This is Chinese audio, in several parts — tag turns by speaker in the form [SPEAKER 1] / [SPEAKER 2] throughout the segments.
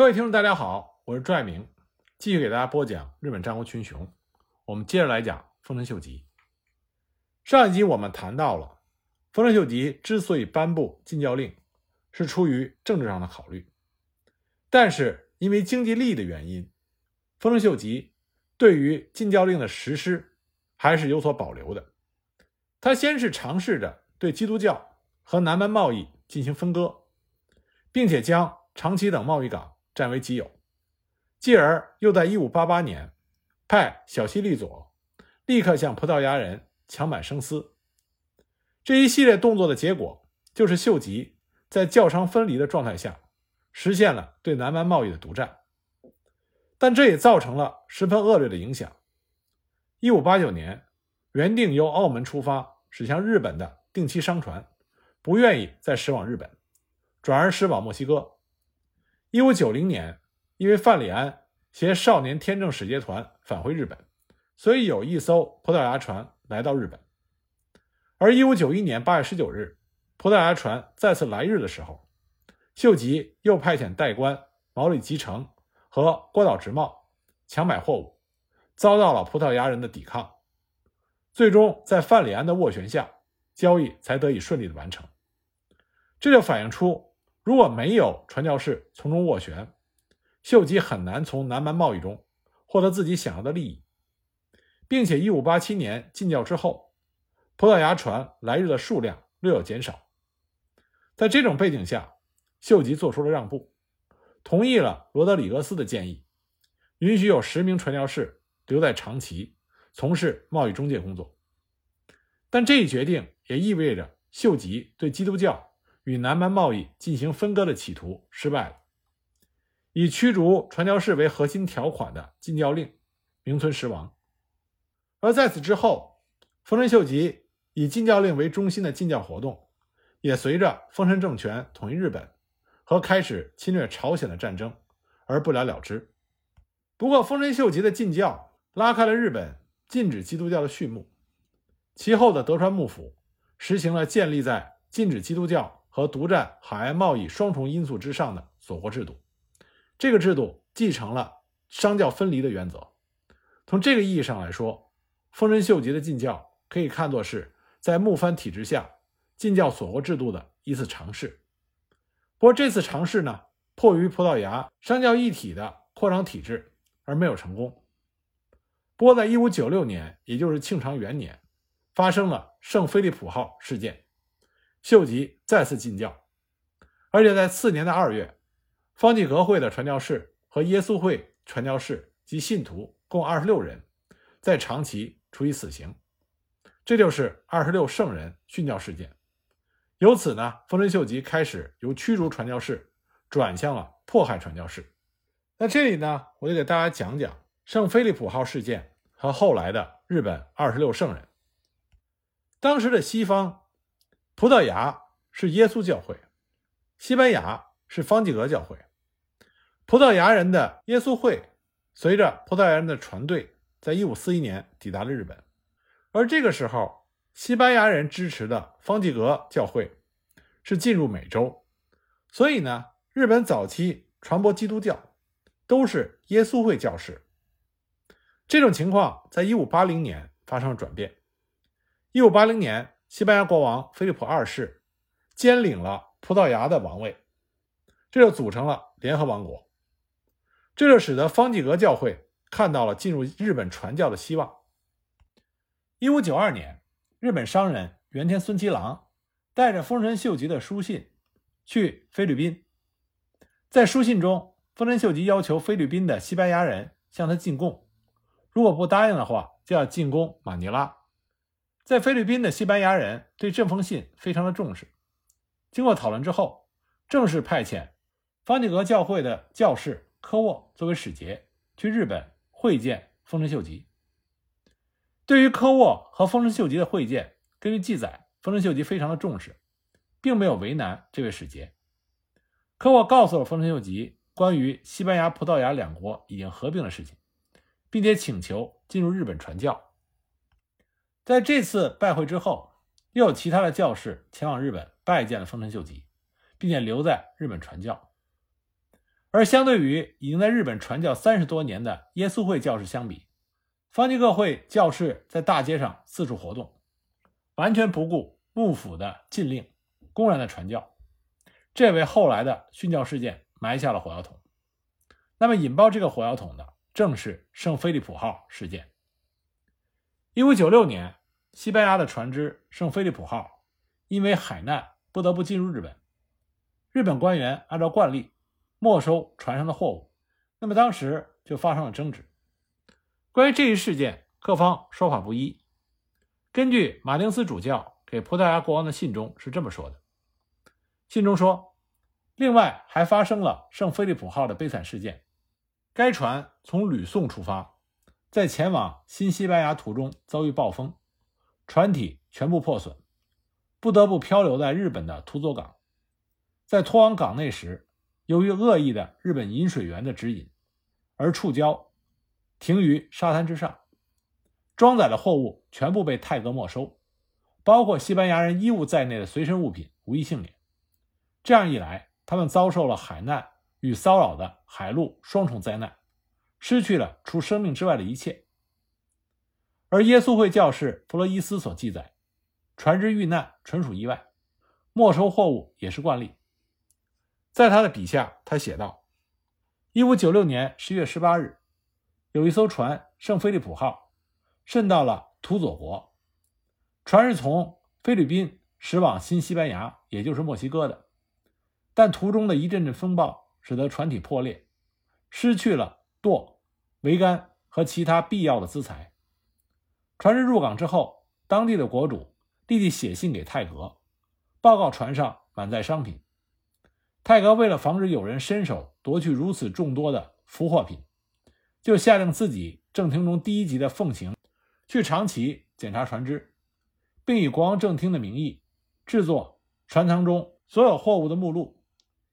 [SPEAKER 1] 各位听众，大家好，我是朱爱明，继续给大家播讲日本战国群雄。我们接着来讲丰臣秀吉。上一集我们谈到了丰臣秀吉之所以颁布禁教令，是出于政治上的考虑，但是因为经济利益的原因，丰臣秀吉对于禁教令的实施还是有所保留的。他先是尝试着对基督教和南蛮贸易进行分割，并且将长崎等贸易港占为己有，继而又在1588年派小西利佐立刻向葡萄牙人强买生丝。这一系列动作的结果，就是秀吉在教商分离的状态下，实现了对南蛮贸易的独占。但这也造成了十分恶劣的影响。1589年，原定由澳门出发驶向日本的定期商船，不愿意再驶往日本，转而驶往墨西哥。一五九零年，因为范里安携少年天正使节团返回日本，所以有一艘葡萄牙船来到日本。而一五九一年八月十九日，葡萄牙船再次来日的时候，秀吉又派遣代官毛利吉成和郭岛直茂强买货物，遭到了葡萄牙人的抵抗，最终在范里安的斡旋下，交易才得以顺利的完成。这就反映出。如果没有传教士从中斡旋，秀吉很难从南蛮贸易中获得自己想要的利益，并且1587年禁教之后，葡萄牙船来日的数量略有减少。在这种背景下，秀吉做出了让步，同意了罗德里格斯的建议，允许有十名传教士留在长崎从事贸易中介工作。但这一决定也意味着秀吉对基督教。与南蛮贸易进行分割的企图失败了，以驱逐传教士为核心条款的禁教令名存实亡。而在此之后，丰臣秀吉以禁教令为中心的禁教活动，也随着丰臣政权统一日本和开始侵略朝鲜的战争而不了了之。不过，丰臣秀吉的禁教拉开了日本禁止基督教的序幕。其后的德川幕府实行了建立在禁止基督教。和独占海外贸易双重因素之上的锁国制度，这个制度继承了商教分离的原则。从这个意义上来说，丰臣秀吉的禁教可以看作是在幕藩体制下禁教锁国制度的一次尝试。不过这次尝试呢，迫于葡萄牙商教一体的扩张体制而没有成功。不过在1596年，也就是庆长元年，发生了圣菲利普号事件。秀吉再次禁教，而且在次年的二月，方济各会的传教士和耶稣会传教士及信徒共二十六人，在长崎处以死刑。这就是二十六圣人殉教事件。由此呢，丰臣秀吉开始由驱逐传教士转向了迫害传教士。那这里呢，我就给大家讲讲圣菲利普号事件和后来的日本二十六圣人。当时的西方。葡萄牙是耶稣教会，西班牙是方济各教会。葡萄牙人的耶稣会随着葡萄牙人的船队，在一五四一年抵达了日本，而这个时候，西班牙人支持的方济各教会是进入美洲，所以呢，日本早期传播基督教都是耶稣会教士。这种情况在一五八零年发生了转变，一五八零年。西班牙国王菲利普二世兼领了葡萄牙的王位，这就组成了联合王国。这就使得方济各教会看到了进入日本传教的希望。一五九二年，日本商人原田孙七郎带着丰臣秀吉的书信去菲律宾，在书信中，丰臣秀吉要求菲律宾的西班牙人向他进贡，如果不答应的话，就要进攻马尼拉。在菲律宾的西班牙人对这封信非常的重视。经过讨论之后，正式派遣方济各教会的教士科沃作为使节去日本会见丰臣秀吉。对于科沃和丰臣秀吉的会见，根据记载，丰臣秀吉非常的重视，并没有为难这位使节。科沃告诉了丰臣秀吉关于西班牙、葡萄牙两国已经合并的事情，并且请求进入日本传教。在这次拜会之后，又有其他的教士前往日本拜见了丰臣秀吉，并且留在日本传教。而相对于已经在日本传教三十多年的耶稣会教士相比，方济各会教士在大街上四处活动，完全不顾幕府的禁令，公然的传教，这为后来的殉教事件埋下了火药桶。那么引爆这个火药桶的，正是圣菲利普号事件。一五九六年，西班牙的船只圣菲利普号因为海难不得不进入日本，日本官员按照惯例没收船上的货物，那么当时就发生了争执。关于这一事件，各方说法不一。根据马丁斯主教给葡萄牙国王的信中是这么说的：信中说，另外还发生了圣菲利普号的悲惨事件。该船从吕宋出发，在前往新西班牙途中遭遇暴风，船体全部破损，不得不漂流在日本的土佐港。在拖往港内时，由于恶意的日本引水员的指引，而触礁，停于沙滩之上。装载的货物全部被泰格没收，包括西班牙人衣物在内的随身物品无一幸免。这样一来，他们遭受了海难。与骚扰的海陆双重灾难，失去了除生命之外的一切。而耶稣会教士弗洛伊斯所记载，船只遇难纯属意外，没收货物也是惯例。在他的笔下，他写道：一五九六年十月十八日，有一艘船“圣菲利普号”渗到了土佐国，船是从菲律宾驶往新西班牙，也就是墨西哥的，但途中的一阵阵风暴。使得船体破裂，失去了舵、桅杆和其他必要的资材。船只入港之后，当地的国主立即写信给泰格，报告船上满载商品。泰格为了防止有人伸手夺去如此众多的俘获品，就下令自己正厅中第一级的奉行去长崎检查船只，并以国王正厅的名义制作船舱中所有货物的目录。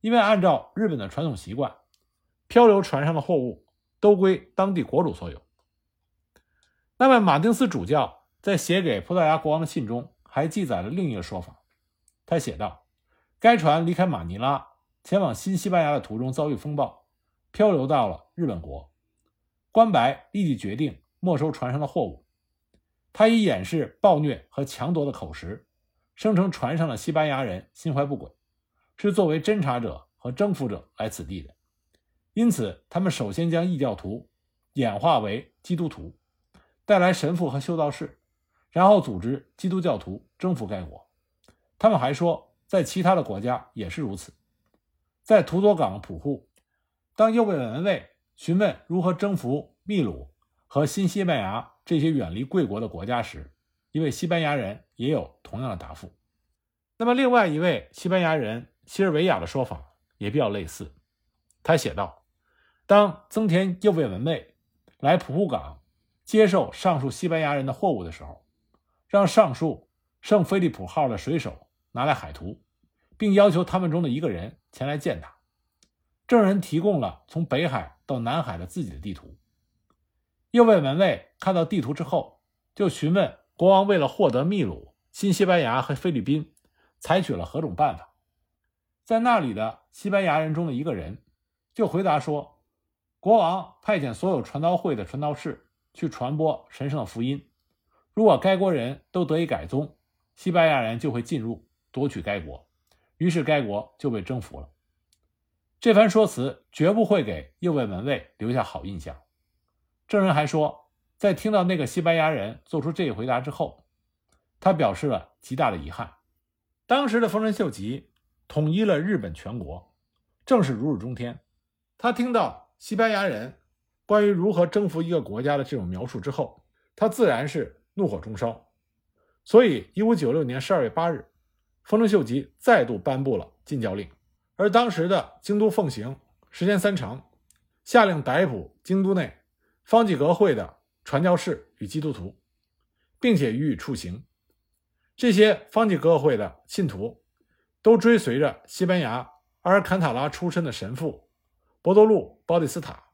[SPEAKER 1] 因为按照日本的传统习惯，漂流船上的货物都归当地国主所有。那么，马丁斯主教在写给葡萄牙国王的信中还记载了另一个说法。他写道：“该船离开马尼拉前往新西班牙的途中遭遇风暴，漂流到了日本国。关白立即决定没收船上的货物。他以掩饰暴虐和强夺的口实，声称船上的西班牙人心怀不轨。”是作为侦察者和征服者来此地的，因此他们首先将异教徒演化为基督徒，带来神父和修道士，然后组织基督教徒征服该国。他们还说，在其他的国家也是如此。在图佐港普户，当右卫门卫询问如何征服秘鲁和新西班牙这些远离贵国的国家时，一位西班牙人也有同样的答复。那么，另外一位西班牙人。西尔维亚的说法也比较类似。他写道：“当增田右卫门卫来普户港接受上述西班牙人的货物的时候，让上述圣菲利普号的水手拿来海图，并要求他们中的一个人前来见他。证人提供了从北海到南海的自己的地图。右卫门卫看到地图之后，就询问国王，为了获得秘鲁、新西班牙和菲律宾，采取了何种办法。”在那里的西班牙人中的一个人就回答说：“国王派遣所有传道会的传道士去传播神圣的福音。如果该国人都得以改宗，西班牙人就会进入夺取该国，于是该国就被征服了。”这番说辞绝不会给右卫门卫留下好印象。证人还说，在听到那个西班牙人做出这一回答之后，他表示了极大的遗憾。当时的丰臣秀吉。统一了日本全国，正是如日中天。他听到西班牙人关于如何征服一个国家的这种描述之后，他自然是怒火中烧。所以，一五九六年十二月八日，丰臣秀吉再度颁布了禁教令。而当时的京都奉行时间三长，下令逮捕京都内方济阁会的传教士与基督徒，并且予以处刑。这些方济阁会的信徒。都追随着西班牙阿尔坎塔拉出身的神父博多路·包蒂斯塔，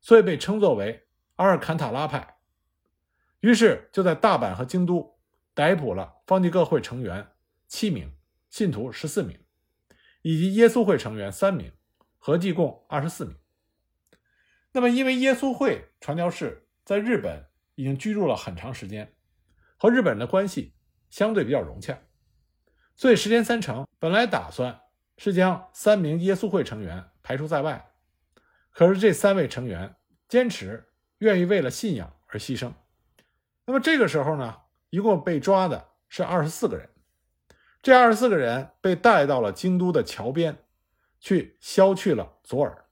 [SPEAKER 1] 所以被称作为阿尔坎塔拉派。于是就在大阪和京都逮捕了方济各会成员七名、信徒十四名，以及耶稣会成员三名合计共二十四名。那么，因为耶稣会传教士在日本已经居住了很长时间，和日本人的关系相对比较融洽，所以石田三成本来打算是将三名耶稣会成员排除在外，可是这三位成员坚持愿意为了信仰而牺牲。那么这个时候呢，一共被抓的是二十四个人，这二十四个人被带到了京都的桥边，去削去了左耳。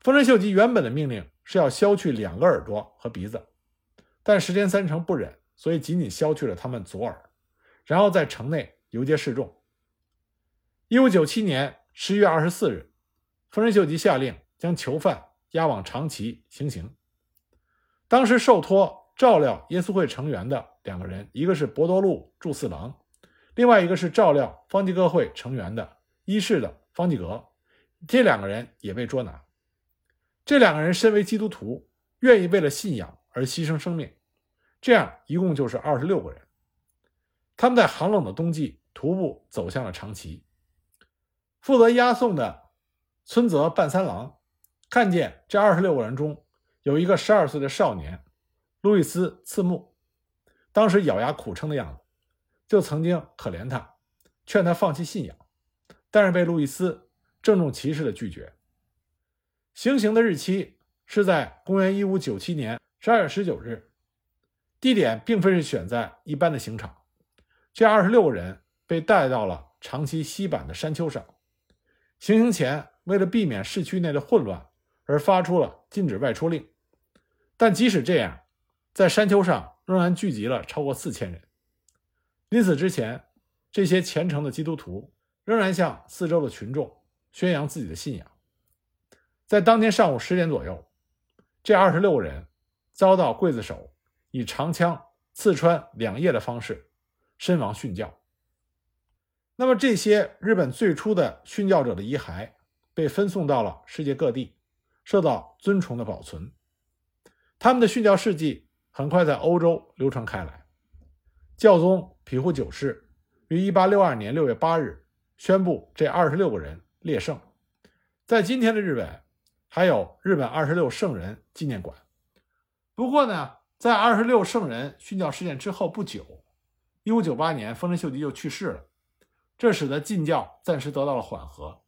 [SPEAKER 1] 丰臣秀吉原本的命令是要削去两个耳朵和鼻子，但石田三成不忍，所以仅仅削去了他们左耳，然后在城内游街示众。一五九七年十一月二十四日，丰臣秀吉下令将囚犯押往长崎行刑。当时受托照料耶稣会成员的两个人，一个是博多禄助四郎，另外一个是照料方济各会成员的伊势的方济阁，这两个人也被捉拿。这两个人身为基督徒，愿意为了信仰而牺牲生命，这样一共就是二十六个人。他们在寒冷的冬季徒步走向了长崎。负责押送的村泽半三郎看见这二十六个人中有一个十二岁的少年路易斯·次木，当时咬牙苦撑的样子，就曾经可怜他，劝他放弃信仰，但是被路易斯郑重其事的拒绝。行刑的日期是在公元一五九七年十二月十九日，地点并非是选在一般的刑场。这二十六个人被带到了长崎西坂的山丘上。行刑前，为了避免市区内的混乱，而发出了禁止外出令。但即使这样，在山丘上仍然聚集了超过四千人。临死之前，这些虔诚的基督徒仍然向四周的群众宣扬自己的信仰。在当天上午十点左右，这二十六人遭到刽子手以长枪刺穿两腋的方式身亡殉教。那么，这些日本最初的殉教者的遗骸被分送到了世界各地，受到尊崇的保存。他们的殉教事迹很快在欧洲流传开来。教宗庇护九世于一八六二年六月八日宣布这二十六个人列圣。在今天的日本。还有日本二十六圣人纪念馆。不过呢，在二十六圣人殉教事件之后不久，一五九八年丰臣秀吉就去世了，这使得禁教暂时得到了缓和。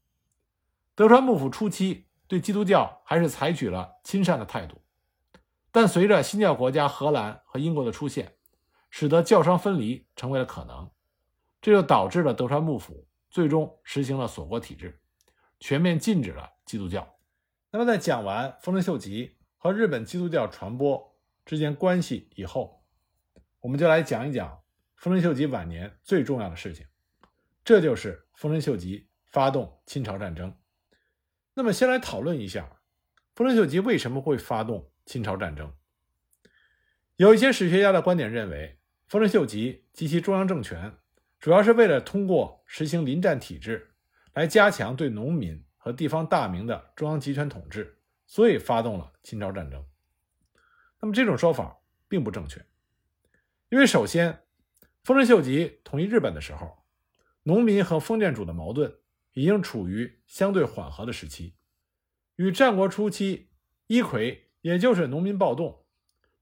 [SPEAKER 1] 德川幕府初期对基督教还是采取了亲善的态度，但随着新教国家荷兰和英国的出现，使得教商分离成为了可能，这就导致了德川幕府最终实行了锁国体制，全面禁止了基督教。那么，在讲完丰臣秀吉和日本基督教传播之间关系以后，我们就来讲一讲丰臣秀吉晚年最重要的事情，这就是丰臣秀吉发动侵朝战争。那么，先来讨论一下丰臣秀吉为什么会发动侵朝战争。有一些史学家的观点认为，丰臣秀吉及其中央政权主要是为了通过实行临战体制来加强对农民。和地方大名的中央集权统治，所以发动了侵朝战争。那么这种说法并不正确，因为首先，丰臣秀吉统一日本的时候，农民和封建主的矛盾已经处于相对缓和的时期。与战国初期一揆，也就是农民暴动，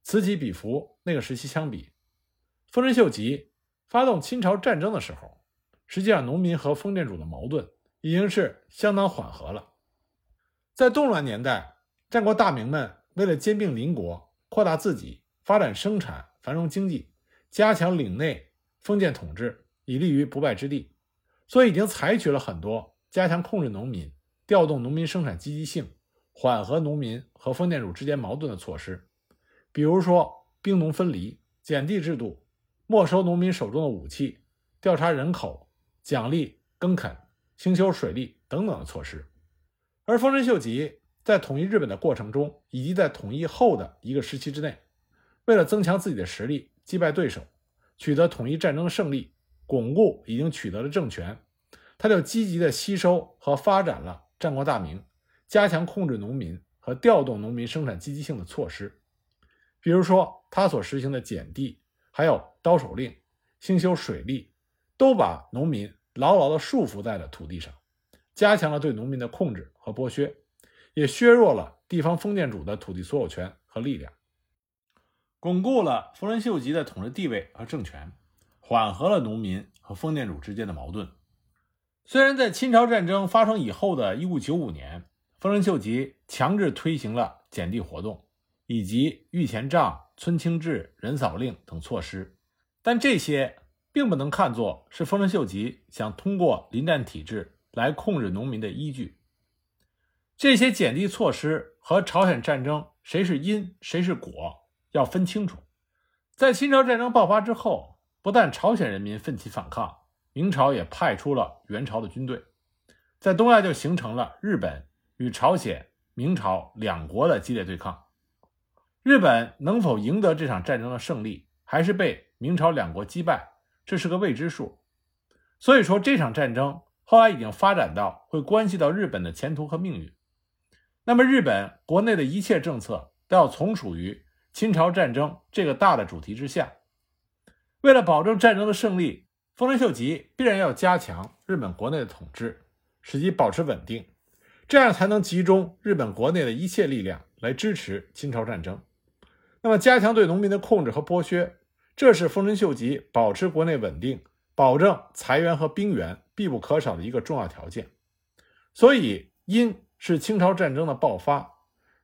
[SPEAKER 1] 此起彼伏那个时期相比，丰臣秀吉发动侵朝战争的时候，实际上农民和封建主的矛盾。已经是相当缓和了。在动乱年代，战国大名们为了兼并邻国、扩大自己、发展生产、繁荣经济、加强领内封建统治，以立于不败之地，所以已经采取了很多加强控制农民、调动农民生产积极性、缓和农民和封建主之间矛盾的措施。比如说，兵农分离、减地制度、没收农民手中的武器、调查人口、奖励耕垦。兴修水利等等的措施，而丰臣秀吉在统一日本的过程中，以及在统一后的一个时期之内，为了增强自己的实力，击败对手，取得统一战争的胜利，巩固已经取得的政权，他就积极的吸收和发展了战国大名，加强控制农民和调动农民生产积极性的措施，比如说他所实行的减地，还有刀手令、兴修水利，都把农民。牢牢地束缚在了土地上，加强了对农民的控制和剥削，也削弱了地方封建主的土地所有权和力量，巩固了丰臣秀吉的统治地位和政权，缓和了农民和封建主之间的矛盾。虽然在清朝战争发生以后的1595年，丰臣秀吉强制推行了减地活动，以及御前帐、村清制、人扫令等措施，但这些并不能看作是丰臣秀吉想通过临战体制来控制农民的依据。这些减地措施和朝鲜战争谁是因谁是果要分清楚。在清朝战争爆发之后，不但朝鲜人民奋起反抗。明朝也派出了援朝的军队，在东亚就形成了日本与朝鲜、明朝两国的激烈对抗。日本能否赢得这场战争的胜利，还是被明朝两国击败，这是个未知数。所以说，这场战争后来已经发展到会关系到日本的前途和命运。那么，日本国内的一切政策都要从属于清朝战争这个大的主题之下。为了保证战争的胜利。丰臣秀吉必然要加强日本国内的统治，使其保持稳定，这样才能集中日本国内的一切力量来支持清朝战争。那么，加强对农民的控制和剥削，这是丰臣秀吉保持国内稳定、保证财源和兵源必不可少的一个重要条件。所以，因是清朝战争的爆发，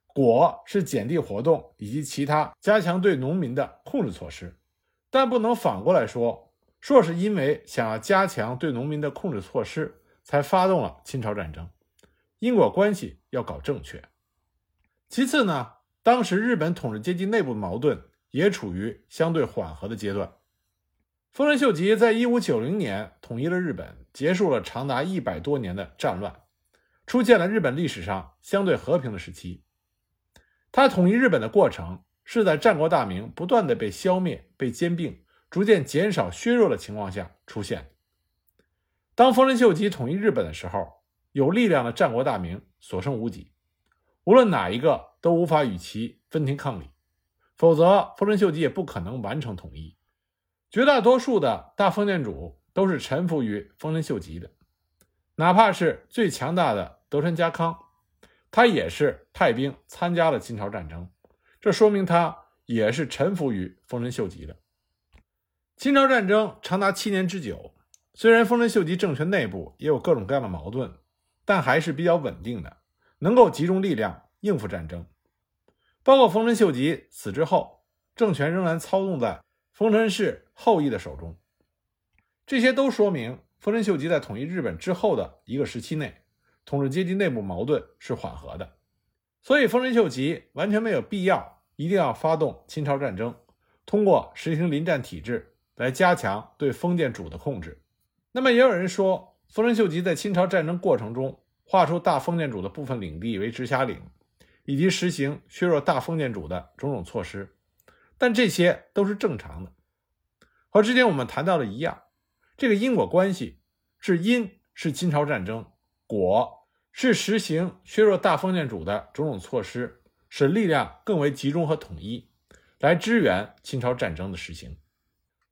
[SPEAKER 1] 果是减地活动以及其他加强对农民的控制措施，但不能反过来说。说是因为想要加强对农民的控制措施，才发动了清朝战争，因果关系要搞正确。其次呢，当时日本统治阶级内部矛盾也处于相对缓和的阶段。丰臣秀吉在一五九零年统一了日本，结束了长达一百多年的战乱，出现了日本历史上相对和平的时期。他统一日本的过程是在战国大名不断的被消灭、被兼并。逐渐减少、削弱的情况下出现。当丰臣秀吉统一日本的时候，有力量的战国大名所剩无几，无论哪一个都无法与其分庭抗礼，否则丰臣秀吉也不可能完成统一。绝大多数的大封建主都是臣服于丰臣秀吉的，哪怕是最强大的德川家康，他也是派兵参加了金朝战争，这说明他也是臣服于丰臣秀吉的。清朝战争长达七年之久，虽然丰臣秀吉政权内部也有各种各样的矛盾，但还是比较稳定的，能够集中力量应付战争。包括丰臣秀吉死之后，政权仍然操纵在丰臣氏后裔的手中。这些都说明丰臣秀吉在统一日本之后的一个时期内，统治阶级内部矛盾是缓和的。所以，丰臣秀吉完全没有必要一定要发动侵朝战争，通过实行临战体制。来加强对封建主的控制。那么，也有人说，丰臣秀吉在清朝战争过程中划出大封建主的部分领地为直辖领，以及实行削弱大封建主的种种措施。但这些都是正常的，和之前我们谈到的一样，这个因果关系是因是清朝战争，果是实行削弱大封建主的种种措施，使力量更为集中和统一，来支援清朝战争的实行。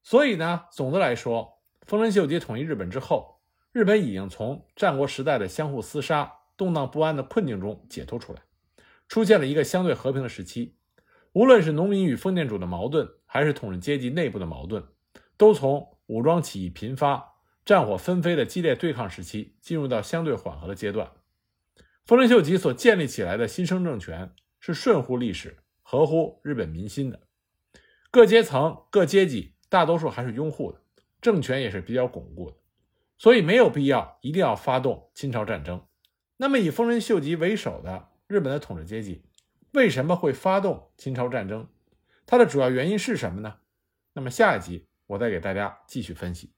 [SPEAKER 1] 所以呢，总的来说，丰臣秀吉统一日本之后，日本已经从战国时代的相互厮杀、动荡不安的困境中解脱出来，出现了一个相对和平的时期。无论是农民与封建主的矛盾，还是统治阶级内部的矛盾，都从武装起义频发、战火纷飞的激烈对抗时期，进入到相对缓和的阶段。丰臣秀吉所建立起来的新生政权是顺乎历史、合乎日本民心的，各阶层、各阶级。大多数还是拥护的，政权也是比较巩固的，所以没有必要一定要发动侵朝战争。那么以丰臣秀吉为首的日本的统治阶级为什么会发动侵朝战争？它的主要原因是什么呢？那么下一集我再给大家继续分析。